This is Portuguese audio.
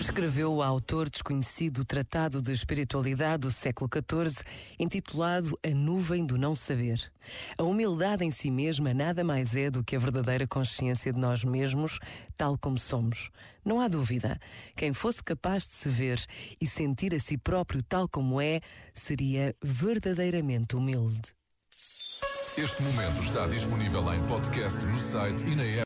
Escreveu o autor desconhecido o Tratado de Espiritualidade do século XIV, intitulado A Nuvem do Não Saber. A humildade em si mesma nada mais é do que a verdadeira consciência de nós mesmos, tal como somos. Não há dúvida. Quem fosse capaz de se ver e sentir a si próprio tal como é, seria verdadeiramente humilde. Este momento está disponível em podcast no site e na app.